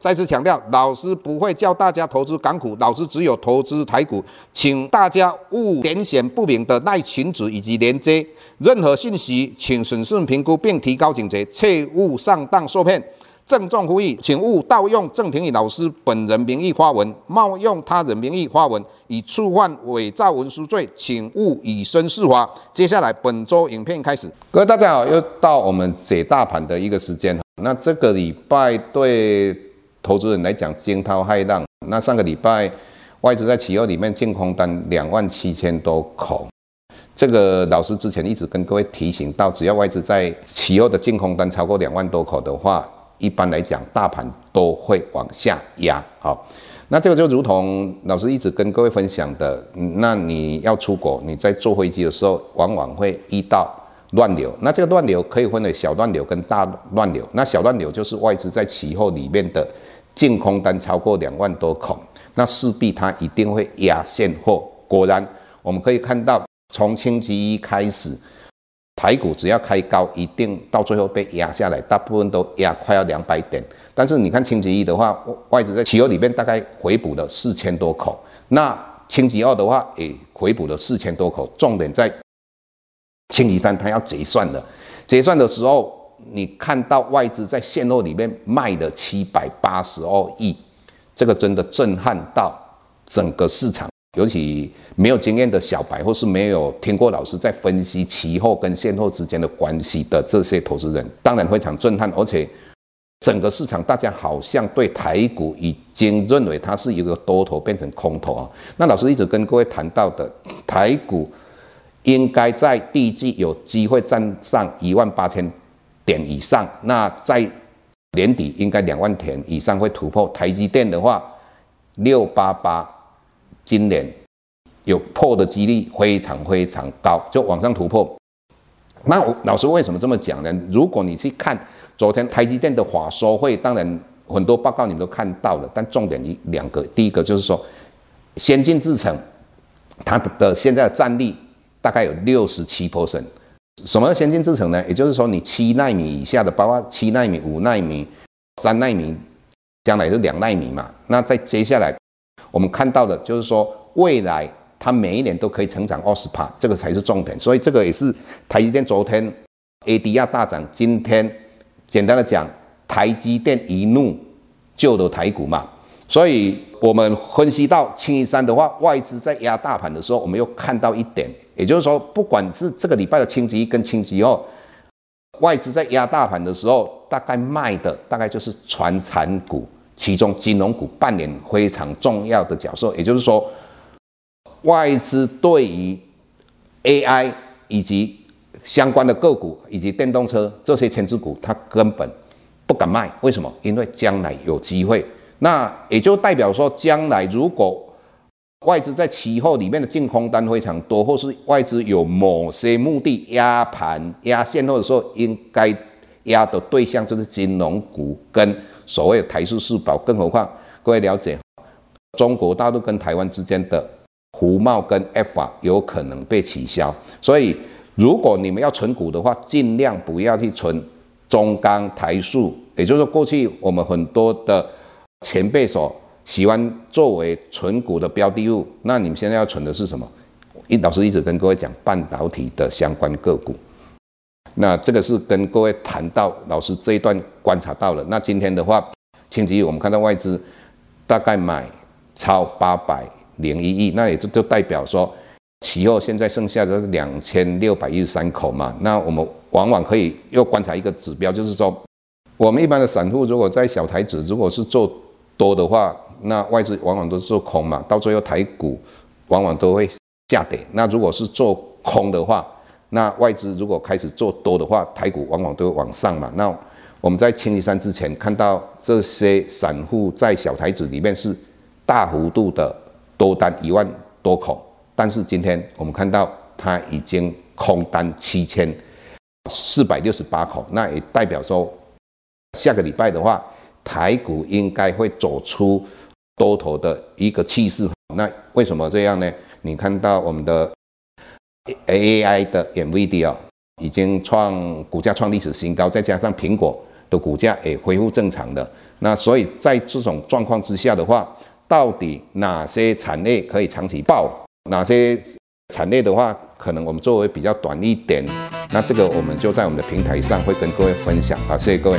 再次强调，老师不会教大家投资港股，老师只有投资台股，请大家勿点选不明的赖群组以及连接。任何信息，请审慎评估并提高警觉，切勿上当受骗。郑重呼吁，请勿盗用郑庭宇老师本人名义发文，冒用他人名义发文，以触犯伪造文书罪，请勿以身试法。接下来本周影片开始，各位大家好，又到我们解大盘的一个时间。那这个礼拜对。投资人来讲惊涛骇浪，那上个礼拜外资在期货里面净空单两万七千多口，这个老师之前一直跟各位提醒到，只要外资在期货的净空单超过两万多口的话，一般来讲大盘都会往下压。好，那这个就如同老师一直跟各位分享的，那你要出国，你在坐飞机的时候，往往会遇到乱流，那这个乱流可以分为小乱流跟大乱流，那小乱流就是外资在期货里面的。净空单超过两万多口，那势必它一定会压现货。果然，我们可以看到，从星期一开始，台股只要开高，一定到最后被压下来，大部分都压快要两百点。但是你看星期一的话，外资在期货里面大概回补了四千多口，那星期二的话也回补了四千多口。重点在星期三，它要结算了，结算的时候。你看到外资在现货里面卖了七百八十二亿，这个真的震撼到整个市场，尤其没有经验的小白，或是没有听过老师在分析期货跟现货之间的关系的这些投资人，当然非常震撼。而且整个市场大家好像对台股已经认为它是一个多头变成空头啊。那老师一直跟各位谈到的，台股应该在第一季有机会站上一万八千点以上，那在年底应该两万点以上会突破。台积电的话，六八八，今年有破的几率非常非常高，就往上突破。那我老师为什么这么讲呢？如果你去看昨天台积电的法说会，当然很多报告你们都看到了，但重点一两个，第一个就是说，先进制程它的现在的占比大概有六十七 percent。什么先进制程呢？也就是说，你七纳米以下的，包括七纳米、五纳米、三纳米，将来是两纳米嘛。那在接下来，我们看到的就是说，未来它每一年都可以成长二十趴，这个才是重点。所以这个也是台积电昨天 ADR 大涨，今天简单的讲，台积电一怒救了台股嘛。所以我们分析到清一三的话，外资在压大盘的时候，我们又看到一点。也就是说，不管是这个礼拜的星期一跟星期二，外资在压大盘的时候，大概卖的大概就是传产股，其中金融股扮演非常重要的角色。也就是说，外资对于 AI 以及相关的个股以及电动车这些权值股，它根本不敢卖。为什么？因为将来有机会。那也就代表说，将来如果外资在期货里面的净空单非常多，或是外资有某些目的压盘压现货的时候，应该压的对象就是金融股跟所谓的台塑四宝。更何况各位了解，中国大陆跟台湾之间的服贸跟 F 法有可能被取消，所以如果你们要存股的话，尽量不要去存中钢、台塑，也就是说过去我们很多的前辈所。喜欢作为存股的标的物，那你们现在要存的是什么？一老师一直跟各位讲半导体的相关个股，那这个是跟各位谈到老师这一段观察到了。那今天的话，星期一我们看到外资大概买超八百零一亿，那也就就代表说，期后现在剩下的两千六百一十三口嘛。那我们往往可以又观察一个指标，就是说，我们一般的散户如果在小台子，如果是做多的话，那外资往往都是做空嘛，到最后台股往往都会下跌。那如果是做空的话，那外资如果开始做多的话，台股往往都会往上嘛。那我们在清一色之前看到这些散户在小台子里面是大幅度的多单一万多口，但是今天我们看到它已经空单七千四百六十八口，那也代表说下个礼拜的话，台股应该会走出多头的一个气势。那为什么这样呢？你看到我们的 AI 的 NVIDIA 已经创股价创历史新高，再加上苹果的股价也恢复正常的，那所以在这种状况之下的话，到底哪些产业可以长期爆？哪些产业的话，可能我们作为比较短一点，那这个我们就在我们的平台上会跟各位分享。好，谢谢各位。